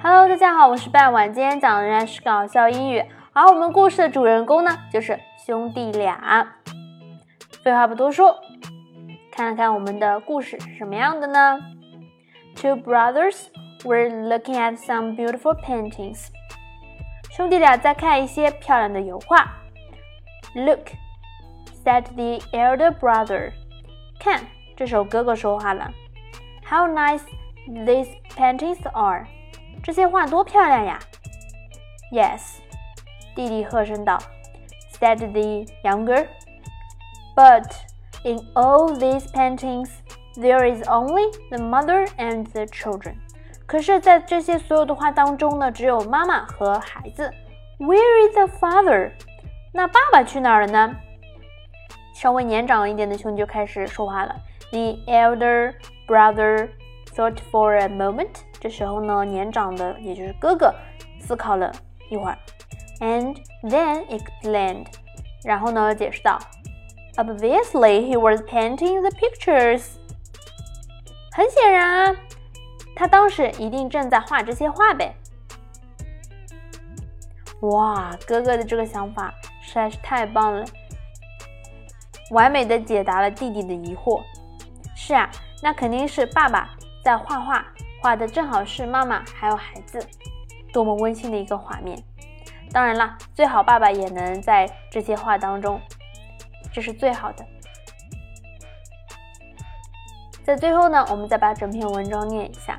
Hello，大家好，我是半晚。今天讲的仍然是搞笑英语，而我们故事的主人公呢，就是兄弟俩。废话不多说，看看我们的故事是什么样的呢？Two brothers were looking at some beautiful paintings。兄弟俩在看一些漂亮的油画。Look, said the elder brother。看，这时候哥哥说话了。How nice these paintings are！这些画多漂亮呀！Yes，弟弟喝声道。Said the younger. But in all these paintings, there is only the mother and the children. 可是，在这些所有的画当中呢，只有妈妈和孩子。Where is the father？那爸爸去哪儿了呢？稍微年长一点的兄弟就开始说话了。The elder brother thought for a moment。这时候呢，年长的也就是哥哥思考了一会儿，and then explained，然后呢解释道，Obviously he was painting the pictures。很显然啊，他当时一定正在画这些画呗。哇，哥哥的这个想法实在是太棒了，完美的解答了弟弟的疑惑。是啊，那肯定是爸爸在画画。画的正好是妈妈还有孩子，多么温馨的一个画面！当然啦，最好爸爸也能在这些画当中，这是最好的。在最后呢，我们再把整篇文章念一下。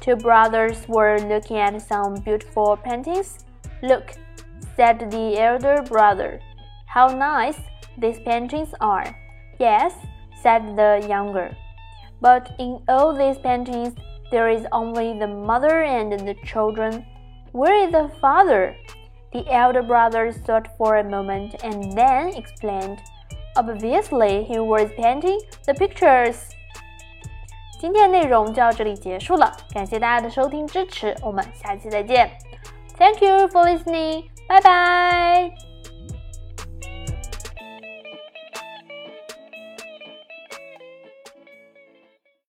Two brothers were looking at some beautiful paintings. Look, said the elder brother. How nice these paintings are. Yes, said the younger. But in all these paintings, there is only the mother and the children. Where is the father? The elder brother thought for a moment and then explained. Obviously, he was painting the pictures. 今天内容就到这里结束了，感谢大家的收听支持，我们下期再见。Thank you for listening. Bye bye.